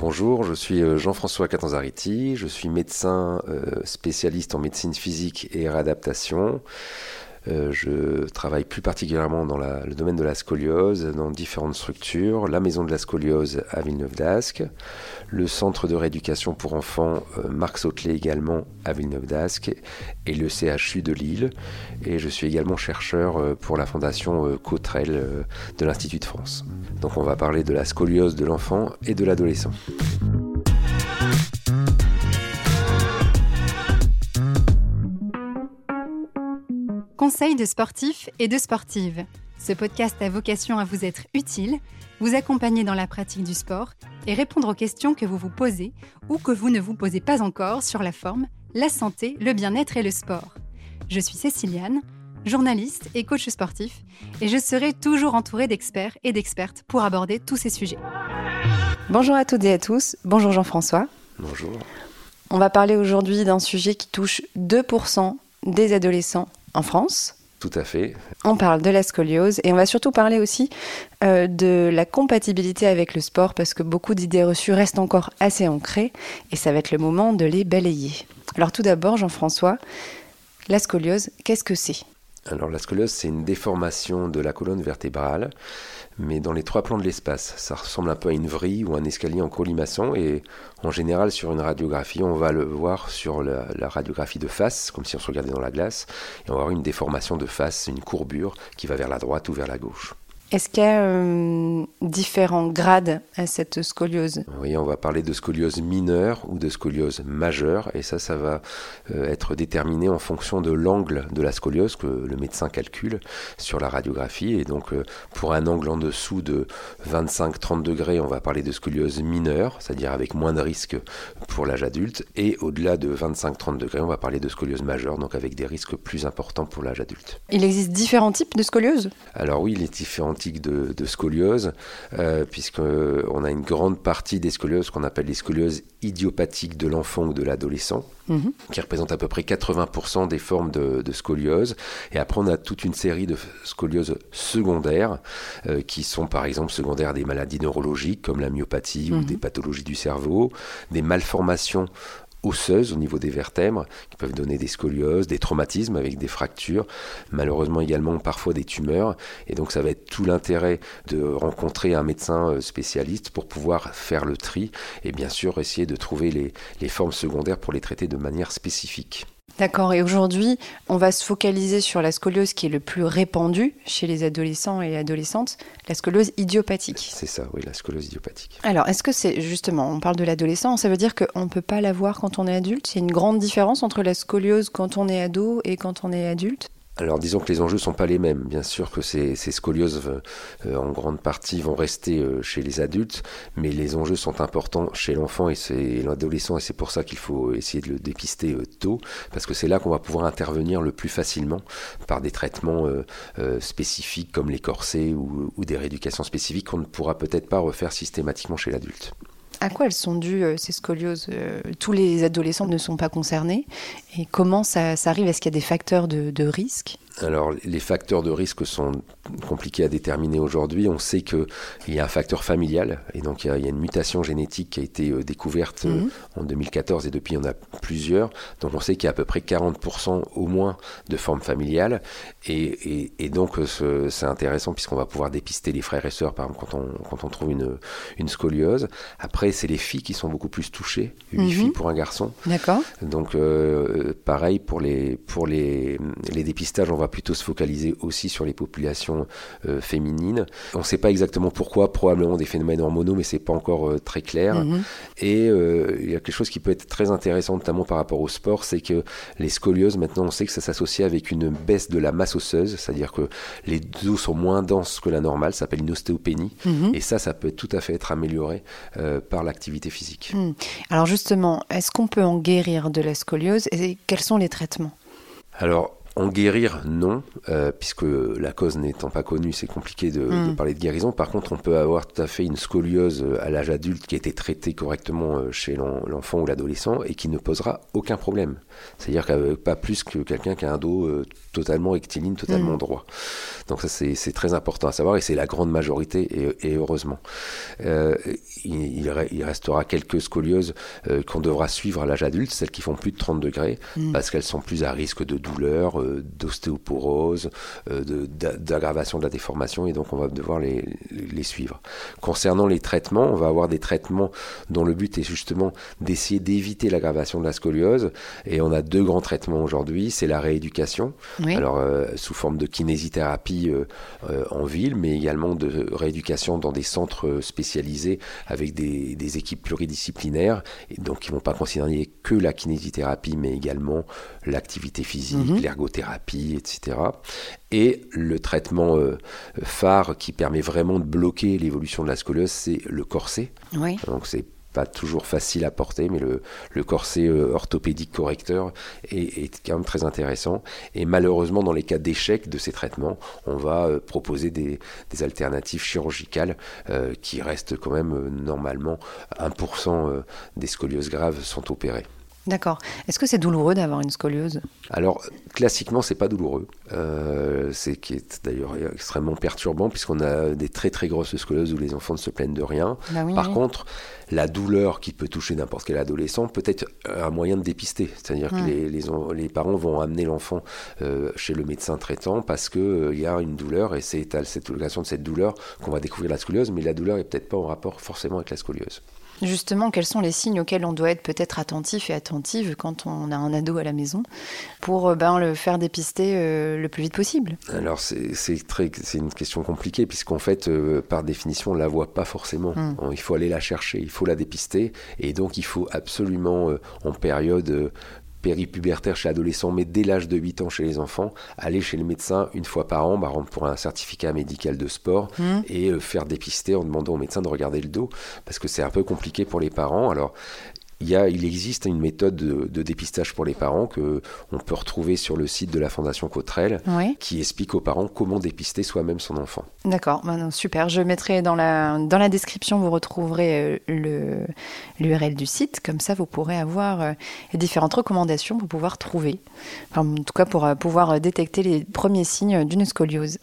Bonjour, je suis euh, Jean-François Catanzariti, je suis médecin euh, spécialiste en médecine physique et réadaptation. Euh, je travaille plus particulièrement dans le domaine de la scoliose, dans différentes structures, la maison de la scoliose à Villeneuve d'Ascq, le centre de rééducation pour enfants Marc Sautelet également à Villeneuve d'Ascq et le CHU de Lille. Et je suis également chercheur pour la fondation Cautrel de l'Institut de France. Donc on va parler de la scoliose de l'enfant et de l'adolescent. Conseil de sportifs et de sportives. Ce podcast a vocation à vous être utile, vous accompagner dans la pratique du sport et répondre aux questions que vous vous posez ou que vous ne vous posez pas encore sur la forme, la santé, le bien-être et le sport. Je suis Céciliane, journaliste et coach sportif, et je serai toujours entourée d'experts et d'expertes pour aborder tous ces sujets. Bonjour à toutes et à tous, bonjour Jean-François. Bonjour. On va parler aujourd'hui d'un sujet qui touche 2% des adolescents en France. Tout à fait. On parle de la scoliose et on va surtout parler aussi euh, de la compatibilité avec le sport parce que beaucoup d'idées reçues restent encore assez ancrées et ça va être le moment de les balayer. Alors tout d'abord, Jean-François, la scoliose, qu'est-ce que c'est? Alors la scoliose, c'est une déformation de la colonne vertébrale, mais dans les trois plans de l'espace. Ça ressemble un peu à une vrille ou un escalier en colimaçon, et en général sur une radiographie, on va le voir sur la, radiographie de face, comme si on se regardait dans la glace, et on va avoir une déformation de face, une courbure qui va vers la droite ou vers la gauche. Est-ce qu'il y a euh, différents grades à cette scoliose? Oui, on va parler de scoliose mineure ou de scoliose majeure, et ça, ça va euh, être déterminé en fonction de l'angle de la scoliose que le médecin calcule sur la radiographie. Et donc, euh, pour un angle en dessous de 25-30 degrés, on va parler de scoliose mineure, c'est-à-dire avec moins de risques pour l'âge adulte, et au-delà de 25-30 degrés, on va parler de scoliose majeure, donc avec des risques plus importants pour l'âge adulte. Il existe différents types de scoliose? Alors oui, les différents de, scoliose, euh, puisqu'on a une grande partie des scolioses qu'on appelle les scolioses idiopathiques de l'enfant ou de l'adolescent, mhm. qui représentent à peu près 80% des formes de, scoliose. Et après, on a toute une série de scolioses secondaires, euh, qui sont par exemple secondaires des maladies neurologiques comme la myopathie ou mhm. des pathologies du cerveau, des malformations osseuses au niveau des vertèbres qui peuvent donner des scolioses, des traumatismes avec des fractures, malheureusement également parfois des tumeurs. Et donc ça va être tout l'intérêt de rencontrer un médecin euh, spécialiste pour pouvoir faire le tri et bien sûr essayer de trouver les, les formes secondaires pour les traiter de manière spécifique. D'accord. Et aujourd'hui, on va se focaliser sur la scoliose qui est le plus répandue chez les adolescents et adolescentes, la scoliose idiopathique. C'est ça, oui, la scoliose idiopathique. Alors, est-ce que c'est justement, on parle de l'adolescent, ça veut dire qu'on ne peut pas l'avoir quand on est adulte? Il y a une grande différence entre la scoliose quand on est ado et quand on est adulte? Alors disons que les enjeux sont pas les mêmes. Bien sûr que ces, scolioses euh, en grande partie vont rester euh, chez les adultes, mais les enjeux sont importants chez l'enfant et, l'adolescent et c'est pour ça qu'il faut essayer de le dépister euh, tôt parce que c'est là qu'on va pouvoir intervenir le plus facilement par des traitements spécifiques comme les corsets ou, ou des rééducations spécifiques qu'on ne pourra peut-être pas refaire systématiquement chez l'adulte. À quoi elles sont dues, euh, ces scolioses euh, Tous les adolescents ne sont pas concernés. Et comment ça, arrive? Est-ce qu'il y a des facteurs de, de risque? Alors, les facteurs de risque sont compliqués à déterminer aujourd'hui. On sait qu'il y a un facteur familial, et donc il y a, une mutation génétique qui a été euh, découverte euh, mhm. en 2014, et depuis, il y en a plusieurs. Donc, on sait qu'il y a à peu près 40% au moins de formes familiales, et, donc euh, c'est intéressant puisqu'on va pouvoir dépister les frères et sœurs, par exemple, quand on, quand on trouve une, une scoliose. Après, c'est les filles qui sont beaucoup plus touchées, 8 mhm. filles pour un garçon. D'accord. Donc, pareil pour les, pour les, les dépistages, on va plutôt se focaliser aussi sur les populations euh, féminines. On ne sait pas exactement pourquoi, probablement des phénomènes hormonaux, mais c'est pas encore euh, très clair. Mhm. Et euh, il y a quelque chose qui peut être très intéressant, notamment par rapport au sport, c'est que les scolioses, maintenant, on sait que ça s'associe avec une baisse de la masse osseuse, c'est-à-dire que les os sont moins denses que la normale, ça s'appelle une ostéopénie. Mhm. Et ça, ça peut tout à fait être amélioré par l'activité physique. Mhm. Alors justement, est-ce qu'on peut en guérir de la scoliose et quels sont les traitements? Alors, en guérir, non, euh, puisque la cause n'étant pas connue, c'est compliqué de, Mm. parler de guérison. Par contre, on peut avoir tout à fait une scoliose euh, à l'âge adulte qui a été traitée correctement euh, chez l'en- l'enfant ou l'adolescent et qui ne posera aucun problème. C'est-à-dire que pas plus que quelqu'un qui a un dos totalement rectiligne, totalement Mm. droit. Donc ça, c'est très important à savoir et c'est la grande majorité et, et heureusement. Euh, il, il re- il restera quelques scolioses euh, qu'on devra suivre à l'âge adulte, celles qui font plus de 30 degrés, Mm. parce qu'elles sont plus à risque de douleur, d'ostéoporose, euh, de- d'aggravation de la déformation, et donc on va devoir les, les suivre. Concernant les traitements, on va avoir des traitements dont le but est justement d'essayer d'éviter l'aggravation de la scoliose, et on a deux grands traitements aujourd'hui, c'est la rééducation, Oui. alors euh, sous forme de kinésithérapie euh, euh, en ville, mais également de rééducation dans des centres spécialisés avec des, des équipes pluridisciplinaires, et donc qui vont pas considérer que la kinésithérapie, mais également l'activité physique, Mhm. l'ergothérapie, etc. Et le traitement euh, phare qui permet vraiment de bloquer l'évolution de la scoliose, c'est le corset. oui. Donc c'est pas toujours facile à porter, mais le, le corset euh, orthopédique correcteur est, est quand même très intéressant. Et malheureusement, dans les cas d'échec de ces traitements, on va euh, proposer des, des alternatives chirurgicales euh, qui restent quand même euh, normalement 1% euh, des scolioses graves sont opérées. D'accord. Est-ce que c'est douloureux d'avoir une scoliose? Alors, classiquement, c'est pas douloureux. Euh, c'est qui est d'ailleurs extrêmement perturbant puisqu'on a des très très grosses scolioses où les enfants ne se plaignent de rien. Bah oui, Par oui. contre, la douleur qui peut toucher n'importe quel adolescent peut être un moyen de dépister. C'est-à-dire Hmm. que les, les les parents vont amener l'enfant euh, chez le médecin traitant parce qu'il y a une douleur et c'est à cette occasion de cette douleur qu'on va découvrir la scoliose, mais la douleur est peut-être pas en rapport forcément avec la scoliose. Justement, quels sont les signes auxquels on doit être peut-être attentif et attentive quand on a un ado à la maison pour euh, ben, le faire dépister euh, le plus vite possible? Alors c'est une question compliquée puisqu'en fait euh, par définition on la voit pas forcément. Mm. On- Il faut aller la chercher, il faut la dépister et donc il faut absolument euh, en période péripubertaire chez l'adolescent, mais dès l'âge de 8 ans chez les enfants, aller chez le médecin une fois par an, bah, pour un certificat médical de sport Hmm. et euh, faire dépister en demandant au médecin de regarder le dos parce que c'est un peu compliqué pour les parents. Alors il, y a, il existe une méthode de, de dépistage pour les parents que on peut retrouver sur le site de la Fondation Cotrel Oui. qui explique aux parents comment dépister soi-même son enfant. D'accord, Ben super. Je mettrai dans la, dans la description, vous retrouverez euh, le l'URL du site. Comme ça, vous pourrez avoir euh, les différentes recommandations pour pouvoir trouver, enfin, en tout cas pour euh, pouvoir détecter les premiers signes d'une scoliose.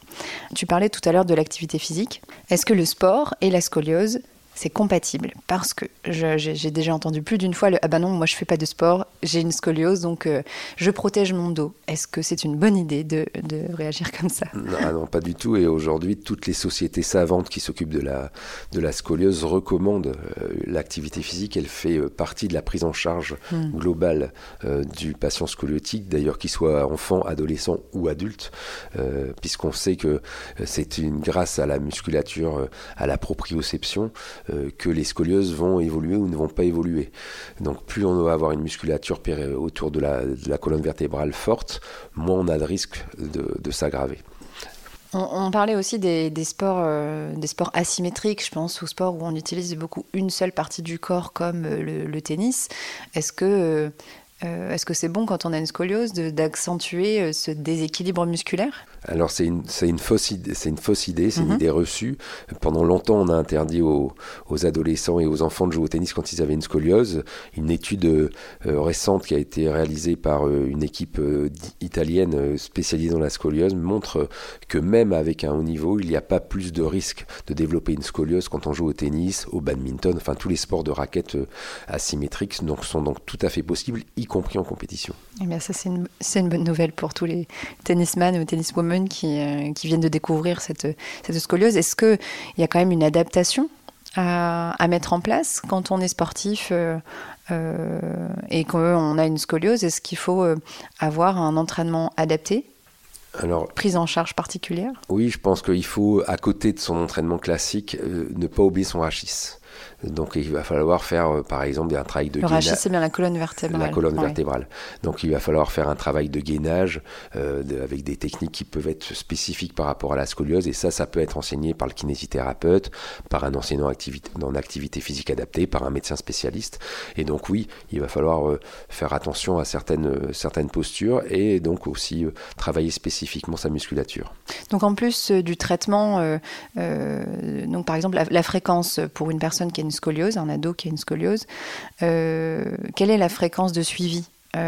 Tu parlais tout à l'heure de l'activité physique. Est-ce que le sport et la scoliose c'est compatible parce que j'ai déjà entendu plus d'une fois le ah bah non moi je fais pas de sport j'ai une scoliose donc euh, je protège mon dos est-ce que c'est une bonne idée de, de réagir comme ça? Non, ah non, pas du tout. Et aujourd'hui, toutes les sociétés savantes qui s'occupent de la, de la scoliose recommandent euh, l'activité physique. Elle fait euh, partie de la prise en charge Hmm. globale euh, du patient scoliotique, d'ailleurs qu'il soit enfant, adolescent ou adulte, puisqu'on sait que c'est une grâce à la musculature, à la proprioception, que les scolioses vont évoluer ou ne vont pas évoluer. Donc plus on va avoir une musculature autour de la, colonne vertébrale forte, moins on a de risque de, s'aggraver. On, parlait aussi des, sports, euh, des sports asymétriques, je pense, aux sports où on utilise beaucoup une seule partie du corps, comme euh, le, tennis. Est-ce que euh, euh, est-ce que c'est bon quand on a une scoliose d'accentuer euh, ce déséquilibre musculaire? Alors c'est une, c'est une fausse idée, c'est une fausse idée, c'est Mhm. une idée reçue. Pendant longtemps, on a interdit aux, aux adolescents et aux enfants de jouer au tennis quand ils avaient une scoliose. Une étude euh, récente qui a été réalisée par euh, une équipe euh, italienne euh, spécialisée dans la scoliose montre euh, que même avec un haut niveau, il n'y a pas plus de risque de développer une scoliose quand on joue au tennis, au badminton, enfin tous les sports de raquettes euh, asymétriques donc, sont donc tout à fait possibles, y compris en compétition. Eh bien, ça, c'est une, une bonne nouvelle pour tous les tennisman ou tenniswomen qui, euh, qui viennent de découvrir cette, cette scoliose. Est-ce qu'il y a quand même une adaptation à, à mettre en place quand on est sportif euh, euh, et qu'on a une scoliose? Est-ce qu'il faut euh, avoir un entraînement adapté, Alors prise en charge particulière? Oui, je pense qu'il faut, à côté de son entraînement classique, ne pas oublier son rachis. Donc il va falloir faire par exemple un travail de Le rachis, c'est bien la colonne vertébrale. La colonne vertébrale. Donc il va falloir faire un travail de gainage avec des techniques qui peuvent être spécifiques par rapport à la scoliose et ça, ça peut être enseigné par le kinésithérapeute, par un enseignant activité, en activité physique adaptée, par un médecin spécialiste. Et donc oui, il va falloir faire attention à certaines, certaines postures et donc aussi travailler spécifiquement sa musculature. Donc en plus du traitement, donc par exemple la, fréquence pour une personne qui a une scoliose, un ado qui a une scoliose, quelle est la fréquence de suivi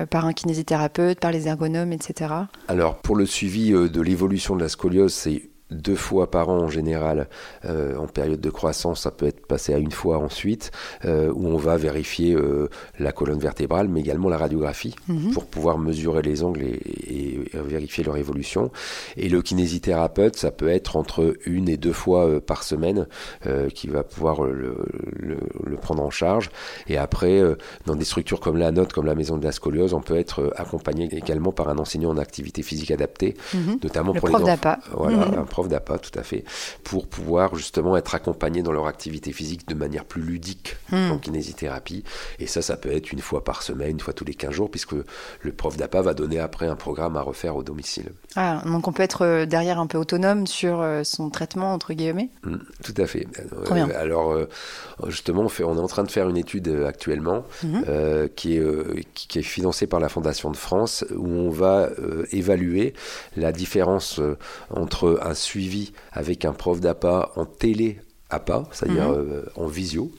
par un kinésithérapeute, par les ergonomes, etc. Alors pour le suivi de l'évolution de la scoliose, c'est deux fois par an en général euh, en période de croissance, ça peut être passé à une fois ensuite, euh, où on va vérifier euh, la colonne vertébrale, mais également la radiographie, mhm. pour pouvoir mesurer les angles et, vérifier leur évolution. Et le kinésithérapeute, ça peut être entre une et deux fois par semaine qui va pouvoir le, prendre en charge. Et après, dans des structures comme la note, comme la maison de la scoliose, on peut être accompagné également par un enseignant en activité physique adaptée, mhm. notamment pour les enfants. Voilà, mhm d'APA, tout à fait, pour pouvoir justement être accompagnés dans leur activité physique de manière plus ludique hmm. en kinésithérapie. Et ça, ça peut être une fois par semaine, une fois tous les 15 jours, puisque le prof d'APA va donner après un programme à refaire au domicile. Ah, donc on peut être euh, derrière un peu autonome sur euh, son traitement, entre guillemets? Hmm, Tout à fait. Euh, alors, justement, on, fait, on est en train de faire une étude actuellement mhm. qui, est, qui, est financée par la Fondation de France, où on va évaluer la différence entre un suivi avec un prof d'APA en télé APA, c'est-à-dire mhm. euh, en visio,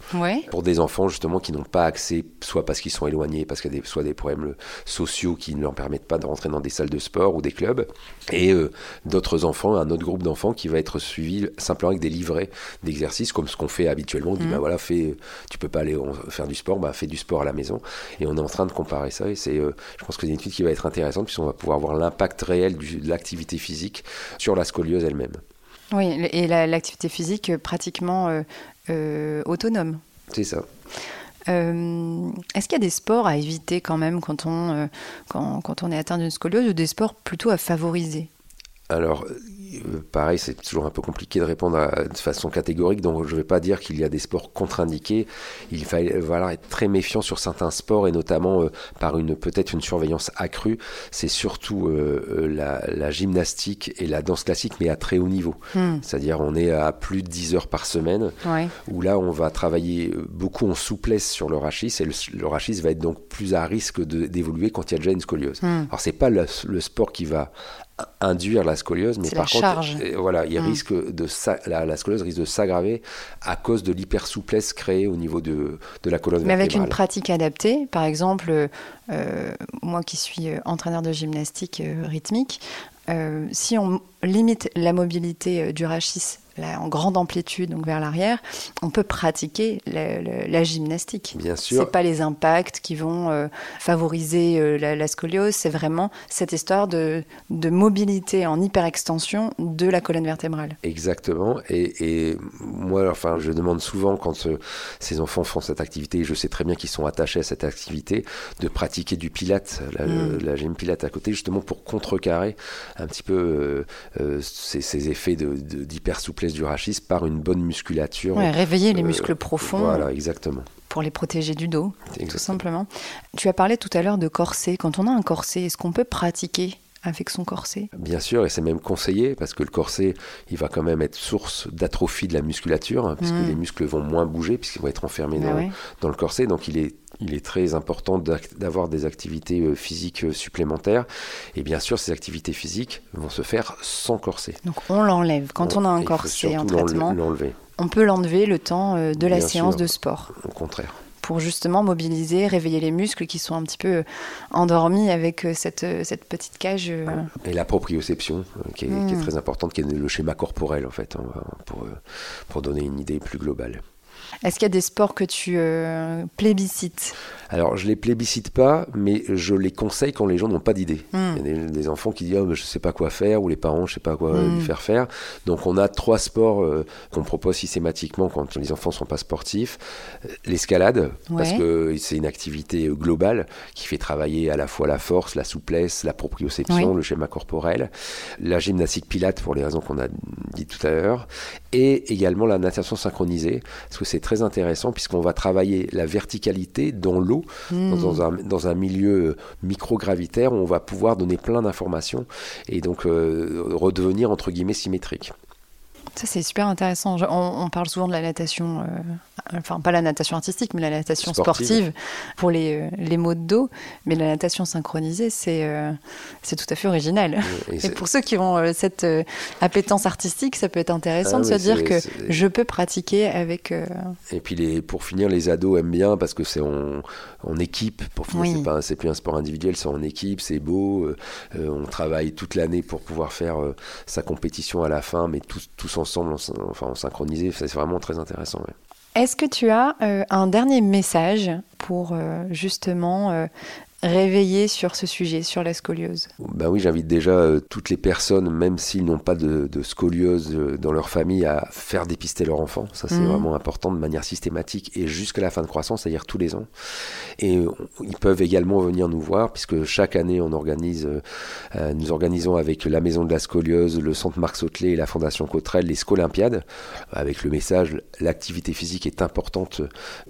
pour des enfants justement qui n'ont pas accès, soit parce qu'ils sont éloignés, parce qu'il y a des, soit des problèmes sociaux qui ne leur permettent pas de rentrer dans des salles de sport ou des clubs, et euh, d'autres enfants, un autre groupe d'enfants qui va être suivi simplement avec des livrets d'exercices, comme ce qu'on fait habituellement. On dit, bah voilà, fais, tu peux pas aller faire du sport, bah fais du sport à la maison. Et on est en train de comparer ça, et c'est, euh, je pense que c'est une étude qui va être intéressante, puisqu'on va pouvoir voir l'impact réel de l'activité physique sur la scoliose elle-même. Oui, et l'activité physique euh, pratiquement euh, euh, autonome. C'est ça. Est-ce qu'il y a des sports à éviter quand même quand on, quand, quand on est atteint d'une scoliose ou des sports plutôt à favoriser? Alors, pareil, c'est toujours un peu compliqué de répondre de façon catégorique, donc je ne vais pas dire qu'il y a des sports contre-indiqués. Il va voilà, être très méfiant sur certains sports et notamment euh, par une peut-être une surveillance accrue. C'est surtout euh, la, gymnastique et la danse classique, mais à très haut niveau. Hmm. C'est-à-dire on est à plus de 10 heures par semaine, où là on va travailler beaucoup en souplesse sur le rachis et le, rachis va être donc plus à risque d'évoluer quand il y a déjà une scoliose. Hmm. Alors c'est pas le, le sport qui va induire la scoliose, mais par contre, euh, voilà, il mm. risque de la, scoliose risque de s'aggraver à cause de l'hypersouplesse créée au niveau de, de la colonne mais avec une pratique adaptée, par exemple, euh, moi qui suis euh, entraîneur de gymnastique rythmique, si on limite la mobilité du rachis en grande amplitude, donc vers l'arrière, on peut pratiquer la, gymnastique. Bien sûr. C'est pas les impacts qui vont euh, favoriser euh, la, scoliose, c'est vraiment cette histoire de, de, mobilité en hyperextension de la colonne vertébrale. Exactement. Et, moi, enfin, je demande souvent quand euh, ces enfants font cette activité, et je sais très bien qu'ils sont attachés à cette activité, de pratiquer du pilate, la, mm. gym pilate à côté, justement pour contrecarrer un petit peu ces, ces, effets du rachis par une bonne musculature. réveiller les euh, muscles profonds. Voilà, exactement. Pour les protéger du dos, tout simplement. Tu as parlé tout à l'heure de corset. Quand on a un corset, est-ce qu'on peut pratiquer avec son corset Bien sûr, et c'est même conseillé parce que le corset, il va quand même être source d'atrophie de la musculature, hein, puisque mm. les muscles vont moins bouger, puisqu'ils vont être enfermés bah dans, dans, le corset. Donc il est il est très important d'avoir des activités euh, physiques euh, supplémentaires. Et bien sûr, ces activités physiques vont se faire sans corset. Donc on l'enlève. Quand on, a un corset en traitement, on peut l'enlever le temps euh, de la séance de sport. Au contraire pour justement mobiliser, réveiller les muscles qui sont un petit peu endormis avec cette, cette petite cage. Et la proprioception, qui est, qui est, hmm. très importante, qui est le schéma corporel en fait, hein, pour, pour donner une idée plus globale. Est-ce qu'il y a des sports que tu euh, plébiscites? Alors, je les plébiscite pas, mais je les conseille quand les gens n'ont pas d'idée. Hmm. Il y a des, enfants qui disent oh, je sais pas quoi faire, ou les parents je sais pas quoi hmm. lui faire faire. Donc, on a trois sports euh, qu'on propose systématiquement quand les enfants sont pas sportifs. L'escalade, parce que c'est une activité globale qui fait travailler à la fois la force, la souplesse, la proprioception, le schéma corporel. La gymnastique pilate pour les raisons qu'on a dit tout à l'heure, et également la natation synchronisée, parce que c'est très intéressant puisqu'on va travailler la verticalité dans l'eau, dans, dans, un, dans, un, milieu microgravitaire où on va pouvoir donner plein d'informations et donc redevenir entre guillemets symétrique. Ça, c'est super intéressant. On, parle souvent de la natation, euh, enfin, pas la natation artistique, mais la natation sportive, pour les, euh, les mots de dos. Mais la natation synchronisée, c'est euh, c'est tout à fait original. Et, pour ceux qui ont cette appétence artistique, ça peut être intéressant ah de se dire que je peux pratiquer avec. Et puis, les, pour finir, les ados aiment bien parce que c'est en, en, équipe. Pour finir, c'est plus un sport individuel, c'est en équipe, c'est beau. on travaille toute l'année pour pouvoir faire sa compétition à la fin, mais tous, tous ensemble, enfin en synchronisé, c'est vraiment très intéressant. Est-ce que tu as euh, un dernier message pour euh, justement euh, réveiller sur ce sujet, sur la scoliose Bah oui, j'invite déjà euh, toutes les personnes, même s'ils n'ont pas de, scoliose euh, dans leur famille, à faire dépister leur enfant. Ça, c'est mhm. vraiment important de manière systématique et jusqu'à la fin de croissance, c'est-à-dire tous les ans. Et euh, ils peuvent également venir nous voir, puisque chaque année, on organise, nous organisons avec la Maison de la Scoliose, le Centre Marc Sautelet et la Fondation Cotrel les Scolympiades, avec le message l'activité physique est importante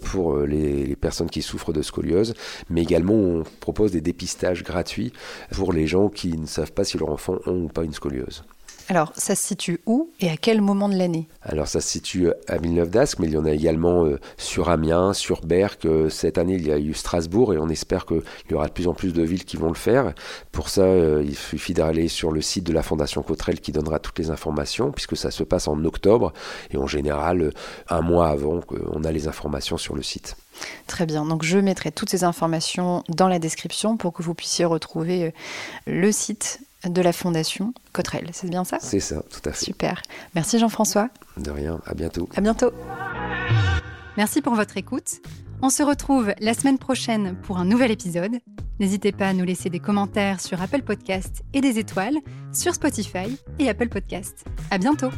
pour les, les personnes qui souffrent de scoliose, mais également on propose des dépistages gratuits pour les gens qui ne savent pas si leur enfant ont ou pas une scoliose. Alors, ça se situe où et à quel moment de l'année? Alors, ça se situe à Villeneuve d'Ascq, mais il y en a également euh, sur Amiens, sur Berck. Euh, cette année, il y a eu Strasbourg et on espère qu'il y aura de plus en plus de villes qui vont le faire. Pour ça, euh, il suffit d'aller sur le site de la Fondation Cotrel qui donnera toutes les informations, puisque ça se passe en octobre et en général, un mois avant, on a les informations sur le site. Très bien. Donc je mettrai toutes ces informations dans la description pour que vous puissiez retrouver euh, le site de la Fondation Cotrel. C'est bien ça? C'est ça, tout à fait. Super. Merci Jean-François. De rien. À bientôt. À bientôt. Merci pour votre écoute. On se retrouve la semaine prochaine pour un nouvel épisode. N'hésitez pas à nous laisser des commentaires sur Apple Podcast et des étoiles sur Spotify et Apple Podcast. À bientôt.